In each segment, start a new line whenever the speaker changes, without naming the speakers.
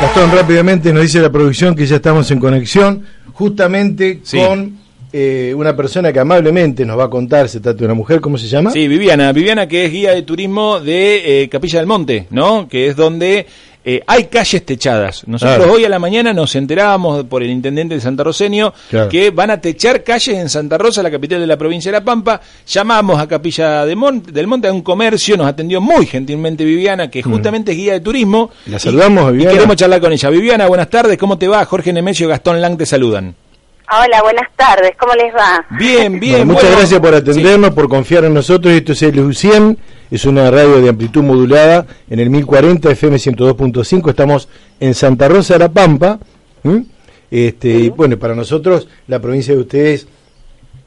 Gastón, rápidamente nos dice la producción que ya estamos en conexión justamente
Sí.
con eh, una persona que amablemente nos va a contar, se trata de una mujer, ¿cómo se llama?
Sí, Viviana. Viviana que es guía de turismo de eh, Capilla del Monte, ¿no? Que es donde eh, hay calles techadas. Nosotros
Claro.
hoy a la mañana nos enterábamos por el intendente de Santa
Claro.
que van a techar calles en Santa Rosa, la capital de la provincia de La Pampa. Llamamos a Capilla de Mon- del Monte a un comercio, nos atendió muy gentilmente Viviana, que justamente es guía de turismo.
La saludamos,
y,
Viviana.
Y queremos charlar con ella. Viviana, buenas tardes, ¿cómo te va? Jorge Nemesio y Gastón Lang te saludan.
Hola, buenas tardes, ¿cómo les va?
Bien, bien.
Bueno, muchas
bueno.
gracias por atendernos, por confiar en nosotros. Esto es LU100, es una radio de amplitud modulada en el 1040 FM 102.5. Estamos en Santa Rosa de la Pampa. Este, Y bueno, para nosotros la provincia de ustedes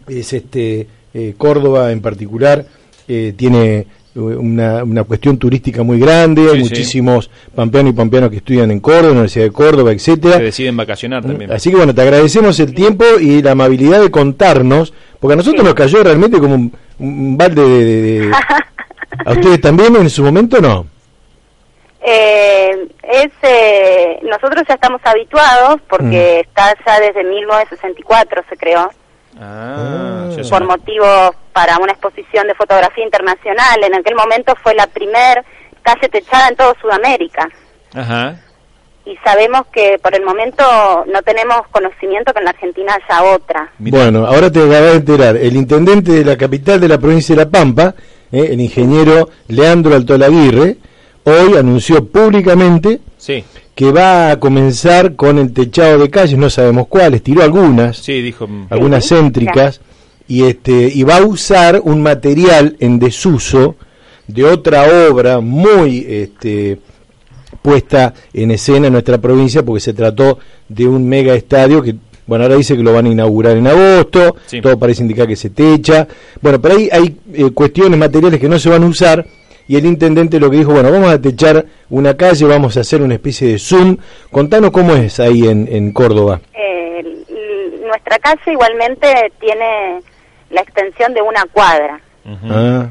es este eh, Córdoba en particular eh, tiene una, una cuestión turística muy grande, hay
Sí, sí.
muchísimos pampeanos y pampeanos que estudian en Córdoba, Universidad de Córdoba, etcétera.
Se deciden vacacionar también.
Así que bueno, te agradecemos el tiempo y la amabilidad de contarnos, porque a nosotros
Sí.
nos cayó realmente como un, un balde de, de- de- ¿A ustedes también en su momento no?
Eh, es, eh, nosotros ya estamos habituados porque está ya desde 1964 se creó
Ah,
por motivos para una exposición de fotografía internacional. En aquel momento fue la primer calle techada en todo Sudamérica
Ajá.
y sabemos que por el momento no tenemos conocimiento que en la Argentina haya otra.
Bueno, ahora te acabas de enterar, el intendente de la capital de la provincia de La Pampa, eh, el ingeniero Leandro Altolaguirre, hoy anunció públicamente
Sí,
que va a comenzar con el techado de calles, no sabemos cuáles, tiró algunas,
sí, dijo. mm,
algunas
Sí,
céntricas y este y va a usar un material en desuso de otra obra muy este puesta en escena en nuestra provincia porque se trató de un mega estadio que bueno ahora dice que lo van a inaugurar en agosto
Sí.
todo parece indicar que se techa bueno pero ahí hay eh, cuestiones materiales que no se van a usar y el intendente lo que dijo bueno vamos a techar una calle vamos a hacer una especie de zoom contanos cómo es ahí en, en Córdoba
Eh, nuestra calle igualmente tiene la extensión de una cuadra.
Ah.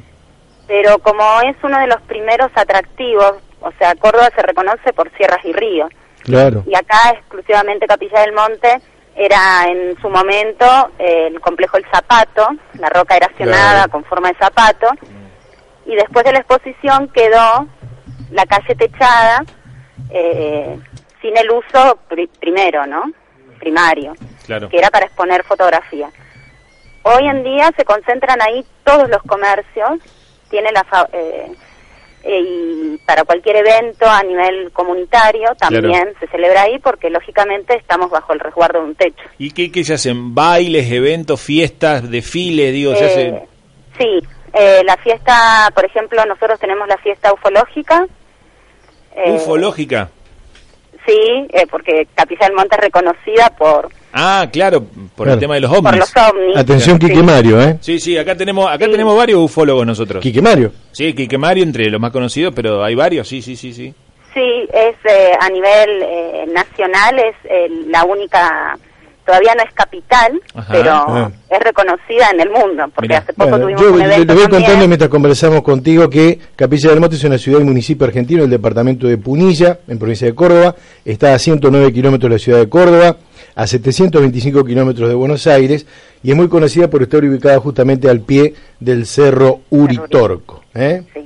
pero como es uno de los primeros atractivos, o sea, Córdoba se reconoce por sierras y ríos,
Claro.
y acá exclusivamente Capilla del Monte era en su momento eh, el complejo El Zapato, la roca erasionada
Claro.
con forma de zapato, y después de la exposición quedó la calle techada eh, sin el uso pri- primero, ¿no? Primario
Claro.
que era para exponer fotografía. Hoy en día se concentran ahí todos los comercios, tiene la fa- eh, eh, y para cualquier evento a nivel comunitario también
Claro.
se celebra ahí porque lógicamente estamos bajo el resguardo de un techo.
¿Y qué, qué se hacen? ¿Bailes, eventos, fiestas, desfiles? Digo, se
Eh,
hace...
Sí, eh, la fiesta, por ejemplo, nosotros tenemos la fiesta ufológica. eh,
Ufológica.
Sí, eh, porque Capilla del Monte es reconocida por,
Ah, claro, por
Claro.
el tema de los
por
ovnis.
los ovnis.
Atención,
Sí.
Quique Mario, ¿eh?
Sí, sí, acá tenemos acá
Sí.
tenemos varios ufólogos nosotros.
Quique Mario.
Sí, Quique Mario entre los más conocidos, pero hay varios, sí, sí, sí, sí.
Sí, es eh, a nivel eh, nacional, es eh, la única, todavía no es capital,
Ajá.
pero
Ah.
es reconocida en el mundo, porque
Mirá.
hace poco
Bueno,
tuvimos
yo
un evento
voy
también.
contando mientras conversamos contigo que Capilla del Monte es una ciudad y municipio argentino del departamento de Punilla, en provincia de Córdoba. Está a 109 kilómetros de la ciudad de Córdoba, a 725 kilómetros de Buenos Aires y es muy conocida por estar ubicada justamente al pie del cerro Uritorco. ¿eh?
Sí.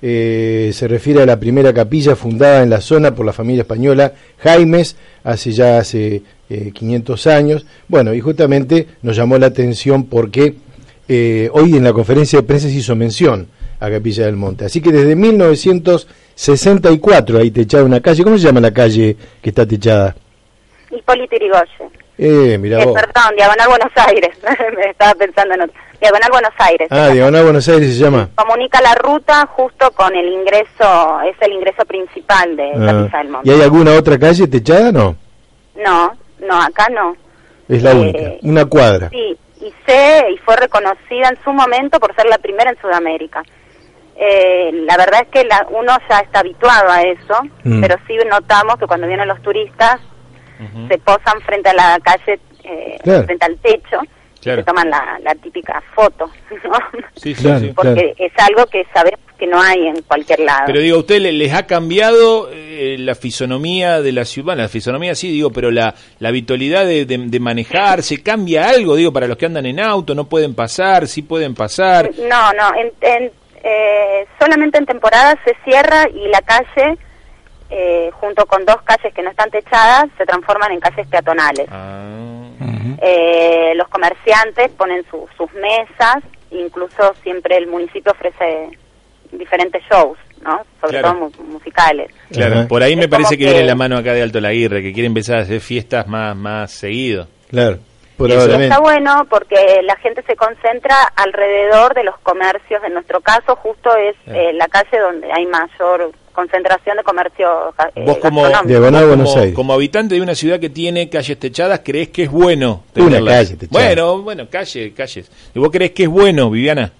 Eh, se refiere a la primera capilla fundada en la zona por la familia española Jaimes hace ya hace eh, 500 años. Bueno, y justamente nos llamó la atención porque eh, hoy en la conferencia de prensa se hizo mención a Capilla del Monte. Así que desde 1964 hay techada una calle. ¿Cómo se llama la calle que está techada?
Hipólito Yrigoyen.
Eh, mira
Eh,
vos.
perdón, Diagonal Buenos Aires. Me estaba pensando en otra. Diagonal Buenos Aires.
Ah, Diagonal Buenos Aires se llama.
Comunica la ruta justo con el ingreso, es el ingreso principal de
Ah.
Capilla del Monte.
¿Y hay alguna otra calle techada? No,
No, no, acá no.
es la
Eh,
única. Una cuadra.
Sí, y sé y fue reconocida en su momento por ser la primera en Sudamérica. Eh, la verdad es que la- uno ya está habituado a eso,
Mm.
pero sí notamos que cuando vienen los turistas se posan frente a la calle, eh,
Claro.
frente al techo,
Claro.
se toman la, la típica foto, ¿no?
Sí, sí,
Claro.
sí.
Porque es algo que sabemos que no hay en cualquier lado.
Pero digo, ¿a usted le- les ha cambiado eh, la fisonomía de la ciudad? Bueno, la fisonomía sí, digo, pero la, la habitualidad de, de, de manejarse, ¿cambia algo? Digo, para los que andan en auto, ¿no pueden pasar? ¿Sí pueden pasar?
No, no, en, en, eh, solamente en temporada se cierra y la calle, eh, junto con dos calles que no están techadas, se transforman en calles peatonales.
Ah,
Eh, los comerciantes ponen su- sus mesas, incluso siempre el municipio ofrece diferentes shows, ¿no? Sobre
Claro.
todo mu- musicales.
claro, por ahí me
Es
parece
como
que,
que-
viene la mano acá de Alto Laguirre, que quiere empezar a hacer fiestas más, más seguido.
Claro,
Y
probablemente.
está bueno porque la gente se concentra alrededor de los comercios. En nuestro caso, justo es eh, la calle donde hay mayor concentración de comercio eh,
Vos como.
Diagonal
vos
Buenos
como-
Aires.
como habitante de una ciudad que tiene calles techadas, ¿crees que es bueno
Una
tenerlas?
calle techada.
Bueno, bueno, calle, calles. ¿Y vos crees que es bueno, Viviana?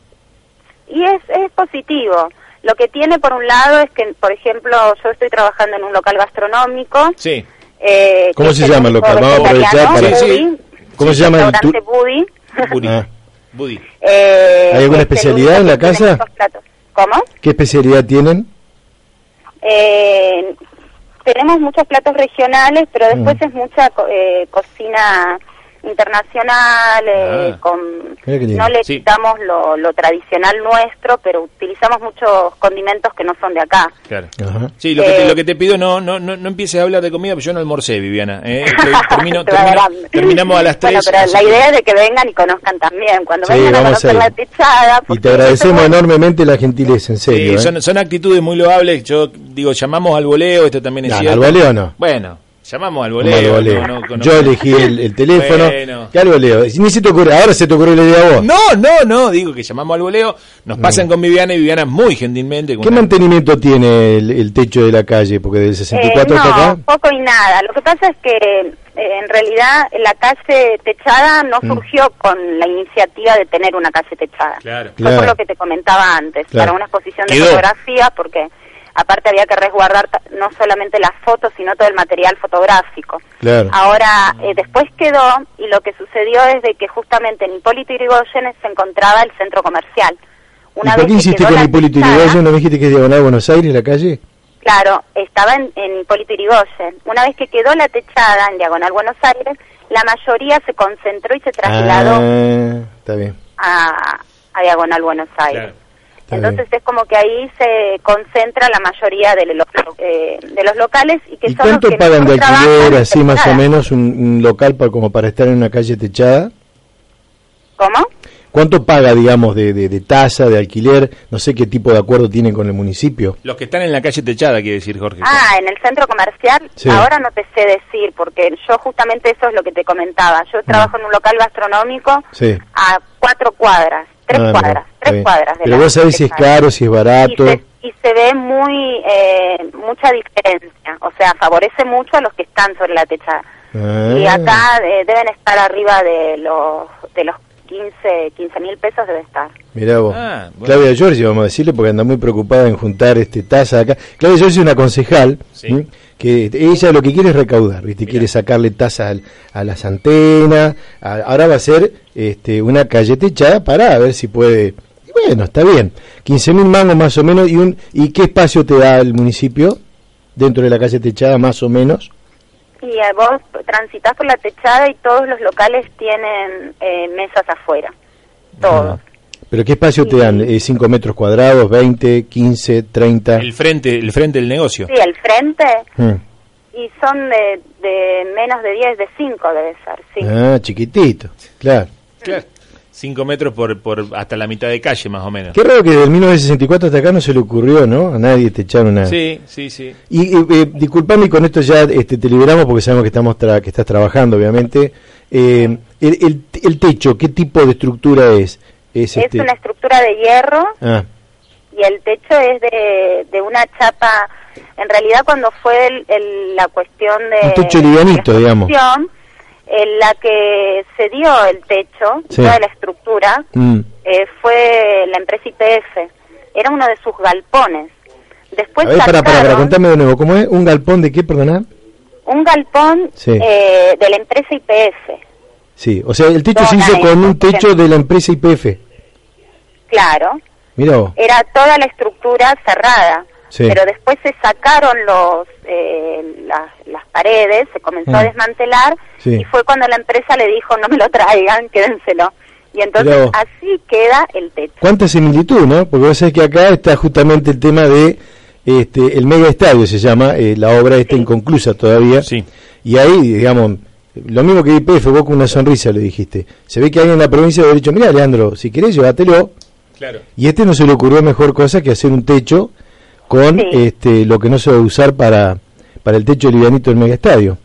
Y es, es positivo. Lo que tiene, por un lado, es que, por ejemplo, yo estoy trabajando en un local gastronómico.
Sí.
eh,
¿Cómo se llama el local? Vamos a
para- Sí, sí.
¿Cómo se llama el
restaurante
tu-
Buddy.
Buddy.
Ah.
Buddy.
Eh,
¿Hay alguna
es el
especialidad en la casa?
¿Cómo?
¿Qué especialidad tienen?
Eh, tenemos muchos platos regionales, pero después
Mm.
es mucha co- eh, cocina internacional, eh,
Ah.
con, no le
Sí.
quitamos lo, lo tradicional nuestro, pero utilizamos muchos condimentos que no son de acá.
Claro.
Ajá.
Sí, lo que, te,
Eh,
lo que te pido, no, no, no, no empieces a hablar de comida, porque yo no almorcé, Viviana. ¿eh? Estoy- termino-
a
terminamos a las tres.
Bueno, pero la idea es de que vengan y conozcan también. Cuando
Sí,
vengan a
vamos a
conocer
ir.
la techada.
Y te agradecemos enormemente la gentileza, en
Sí,
serio. ¿eh?
son, son actitudes muy loables. Yo digo, llamamos al voleo, esto también es
No,
cierto.
al voleo no.
Bueno, llamamos al voleo.
al voleo.
no- no- no-
Yo elegí el, el teléfono.
Bueno.
¿Qué al voleo? Ni se te ocurre, ahora se te ocurre la idea a vos.
No, no, no, digo que llamamos al voleo, nos pasan con Viviana y Viviana muy gentilmente. con
¿Qué
una-
mantenimiento tiene el, el techo de la calle? Porque del 64
Eh,
hasta
no,
acá.
poco y nada. Lo que pasa es que eh, en realidad la calle techada no
Mm.
surgió con la iniciativa de tener una calle techada.
Claro.
Fue por lo que te comentaba antes,
Claro.
para una exposición de
Quedó.
fotografía, porque aparte había que resguardar no solamente las fotos, sino todo el material fotográfico.
Claro.
Ahora, eh, después quedó, y lo que sucedió es de que justamente en Hipólito Yrigoyen se encontraba el centro comercial.
¿Y por qué con Hipólito Yrigoyen? ¿No me dijiste que es Diagonal Buenos Aires la calle?
Claro, estaba en, en Hipólito Yrigoyen. Una vez que quedó la techada en Diagonal Buenos Aires, la mayoría se concentró y se trasladó
Ah, está bien.
a, a Diagonal Buenos Aires.
Claro.
Entonces es como que ahí se concentra la mayoría de los, eh, de los locales y que
¿Y
son los
cuánto
que
pagan de alquiler así más o menos un, un local para, como para estar en una calle techada?
¿Cómo?
¿Cuánto paga, digamos, de, de, de tasa, de alquiler? No sé qué tipo de acuerdo tienen con el municipio.
Los que están en la calle techada, quiere decir Jorge.
Ah, en el centro comercial,
Sí.
ahora no te sé decir, porque yo justamente eso es lo que te comentaba. Yo trabajo en un local gastronómico
Sí.
a cuatro cuadras, tres
Ah,
cuadras, tres
bien.
cuadras. de
Pero
la
vos sabés si es caro, si es barato.
Y se, y se ve muy, eh, mucha diferencia, o sea, favorece mucho a los que están sobre la techada.
Ah.
Y acá eh, deben estar arriba de los, de los 15, 15 mil pesos debe estar.
Mirá vos.
Ah, bueno.
Claudia Giorgi, vamos a decirle, porque anda muy preocupada en juntar este tasa acá. Claudia Giorgi es una concejal, que ella lo que quiere es recaudar, ¿viste? Quiere sacarle tasas al- a las antenas. a- ahora va a ser este, una calle techada para ver si puede. y bueno, está bien. 15 mil mangos más o menos. ¿Y, un, ¿Y qué espacio te da el municipio dentro de la calle techada más o menos?
Y vos transitas por la techada y todos los locales tienen eh, mesas afuera. Todos.
¿Pero qué espacio te dan? Eh, ¿5 metros cuadrados, 20, 15, 30?
El frente, el frente del negocio.
Sí, el frente.
Mm.
Y son de, de menos de 10, de 5 debe ser, sí.
Ah, chiquitito, claro.
Claro. Cinco metros por, por hasta la mitad de calle, más o menos.
Qué raro que desde 1964 hasta acá no se le ocurrió, ¿no? A nadie te echar una...
Sí, sí, sí.
Y eh, eh, disculpame, y con esto ya este, te liberamos porque sabemos que estamos tra- que estás trabajando, obviamente. Eh, el, el- el techo, ¿qué tipo de estructura es? es,
Es
este...
una estructura de hierro
Ah,
y el techo es de, de una chapa. En realidad, cuando fue el- el- la cuestión de.
Un techo livianito, digamos.
En la que se dio el techo,
Sí.
toda la estructura,
mm,
eh, fue la empresa IPF. Era uno de sus galpones. Después
a ver, para, para, para,
sacaron
contame de nuevo, ¿cómo es? ¿Un galpón de qué, perdona?
un galpón
Sí.
eh, de la empresa IPF.
Sí, o sea, el techo se hizo con un techo de la empresa IPF.
Claro,
Mira vos.
era toda la estructura cerrada.
Sí.
Pero después se sacaron los eh, las paredes, se comenzó a
Mm.
desmantelar
Sí.
y fue cuando la empresa le dijo no me lo traigan, quédenselo. Y entonces así queda el techo.
¿Cuánta similitud, no? Porque vos sabés que acá está justamente el tema de este el mega estadio se llama, eh, la obra está
Sí.
inconclusa todavía.
Sí.
Y ahí, digamos, lo mismo que IPF, vos con una sonrisa le dijiste. Se ve que alguien en la provincia de dicho, mira, Leandro, si querés, llévatelo.
Claro.
Y este no se le ocurrió mejor cosa que hacer un techo con
Sí.
este lo que no se va a usar para, para el techo livianito del mega estadio.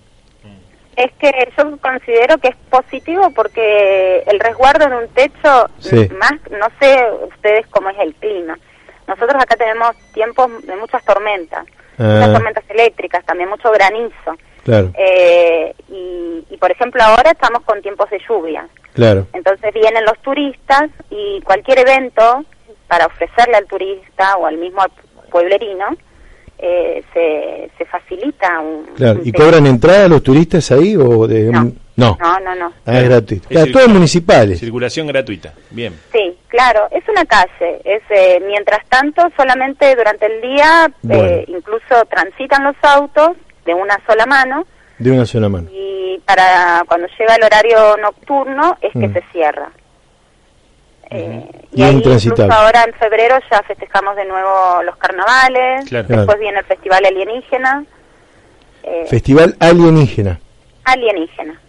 Es que yo considero que es positivo porque el resguardo en un techo,
Sí.
más, no sé ustedes cómo es el clima. Nosotros acá tenemos tiempos de muchas tormentas, muchas
Ah,
tormentas eléctricas, también mucho granizo.
claro,
Eh, y, y, por ejemplo ahora estamos con tiempos de lluvia.
claro.
Entonces vienen los turistas y cualquier evento para ofrecerle al turista o al mismo pueblerino eh, se, se facilita un...
Claro,
un
¿y cobran entrada los turistas ahí o de
No.
no?
No, no, no.
Ah, es gratuito.
Es
Claro, todos municipales.
Circulación gratuita. Bien.
Sí, claro, es una calle. Es eh, mientras tanto solamente durante el día
Bueno.
eh, incluso transitan los autos de una sola mano
De una sola mano.
y para cuando llega el horario nocturno es que
Mm.
se cierra. Eh,
Y
y ahí incluso ahora en febrero ya festejamos de nuevo los carnavales,
Claro.
después
Claro.
viene el festival alienígena. eh,
Festival alienígena.
alienígena.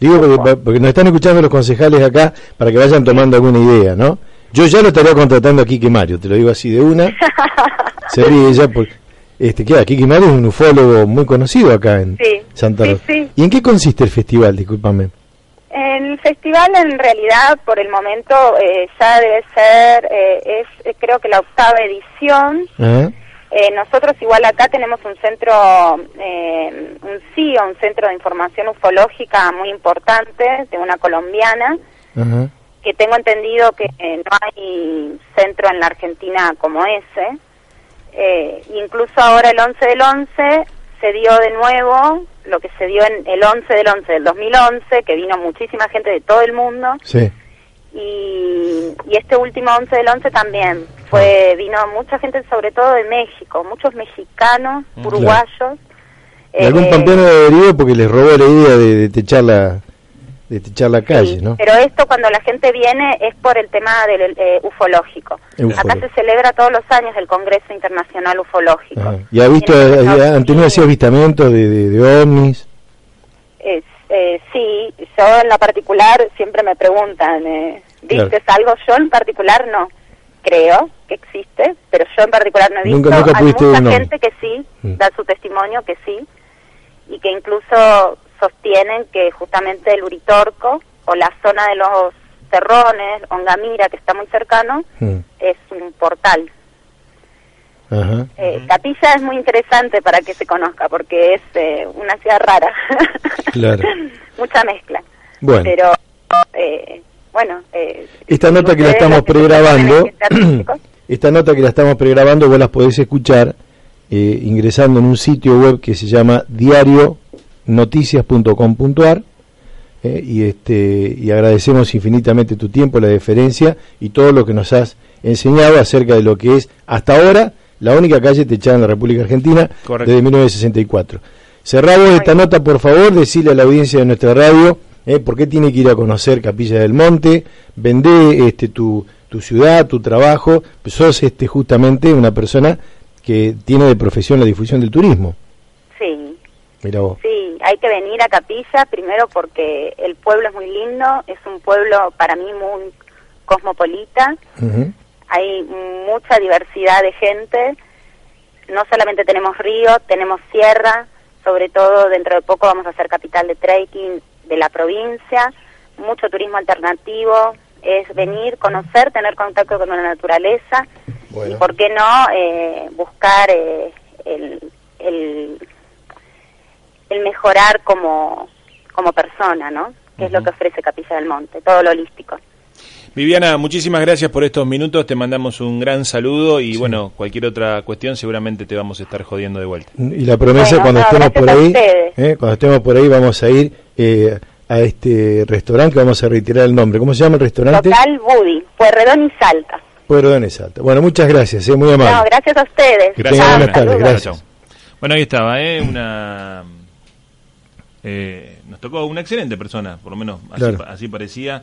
Digo porque, porque nos están escuchando los concejales acá para que vayan tomando alguna idea, ¿no? Yo ya lo estaría contratando a Kiki Mario, te lo digo así de una. Se ríe ella porque... Este. Kiki Mario es un ufólogo muy conocido acá en
Sí,
Santa
sí,
Rosa.
sí.
¿Y en qué consiste el festival? Discúlpame.
El festival en realidad por el momento eh, ya debe ser, eh, es eh, creo que la octava edición.
Ajá.
Eh, nosotros igual acá tenemos un centro, eh, un CIO, un centro de información ufológica muy importante de una colombiana, que tengo entendido que eh, no hay centro en la Argentina como ese. Eh, incluso ahora el 11 del 11 se dio de nuevo lo que se dio en el 11 del 11 del 2011, que vino muchísima gente de todo el mundo,
Sí.
y, y este último 11 del 11 también. Fue vino mucha gente sobre todo de México, muchos mexicanos,
Mm,
uruguayos.
Algún
eh,
pampeano de herido porque les robó la idea de, de techar la de techar la calle,
Sí,
¿no?
Pero esto cuando la gente viene es por el tema del eh, ufológico.
Ufológico.
Acá se celebra todos los años el Congreso Internacional Ufológico.
Ajá. ¿Y ha visto, eh, han tenido así avistamientos de, de, de ovnis?
Es, eh, sí, yo en la particular siempre me preguntan, eh, ¿viste algo? Yo en particular no. Creo que existe, pero yo en particular no he visto.
Nunca- nunca
Hay mucha gente que sí,
Mm.
da su testimonio que sí, y que incluso sostienen que justamente el Uritorco o la zona de los Cerrones, Ongamira, que está muy cercano,
Mm.
es un portal.
Ajá.
Eh, Capilla es muy interesante para que se conozca porque es eh, una ciudad rara.
Claro.
Mucha mezcla.
Bueno.
Pero, eh, bueno. eh,
Esta nota que la estamos pregrabando, esta nota que la estamos pregrabando, vos las podés escuchar eh, ingresando en un sitio web que se llama diarionoticias.com.ar eh, y este y agradecemos infinitamente tu tiempo, la deferencia y todo lo que nos has enseñado acerca de lo que es hasta ahora la única calle techada en la República Argentina
Correcto.
desde 1964. Cerramos esta nota, por favor, decirle a la audiencia de nuestra radio eh, por qué tiene que ir a conocer Capilla del Monte, vende este, tu, tu ciudad, tu trabajo, pues sos este, justamente una persona que tiene de profesión la difusión del turismo.
sí,
Mira vos.
sí, hay que venir a Capilla primero porque el pueblo es muy lindo, es un pueblo para mí muy cosmopolita, hay mucha diversidad de gente, no solamente tenemos río, tenemos sierra, sobre todo dentro de poco vamos a ser capital de trekking de la provincia, mucho turismo alternativo, es venir, conocer, tener contacto con la naturaleza
Bueno.
y, ¿por qué no, eh, buscar eh, el, el, el mejorar como, como persona, ¿no? Que es lo que ofrece Capilla del Monte, todo lo holístico.
Viviana, muchísimas gracias por estos minutos, te mandamos un gran saludo y bueno, cualquier otra cuestión seguramente te vamos a estar jodiendo de vuelta.
Y la promesa
Bueno,
cuando
no,
estemos por ahí, eh, cuando estemos por ahí vamos a ir eh, a este restaurante que vamos a retirar el nombre. ¿Cómo se llama el restaurante?
Local Buddy, Pueyrredón y Salta.
Pueblo de Salta. Bueno, muchas gracias, eh, muy amable.
No, gracias a ustedes.
Que
Gracias,
buenas tardes, gracias.
Bueno, ahí estaba, ¿eh? Una... eh, nos tocó una excelente persona, por lo menos así,
Claro.
así parecía.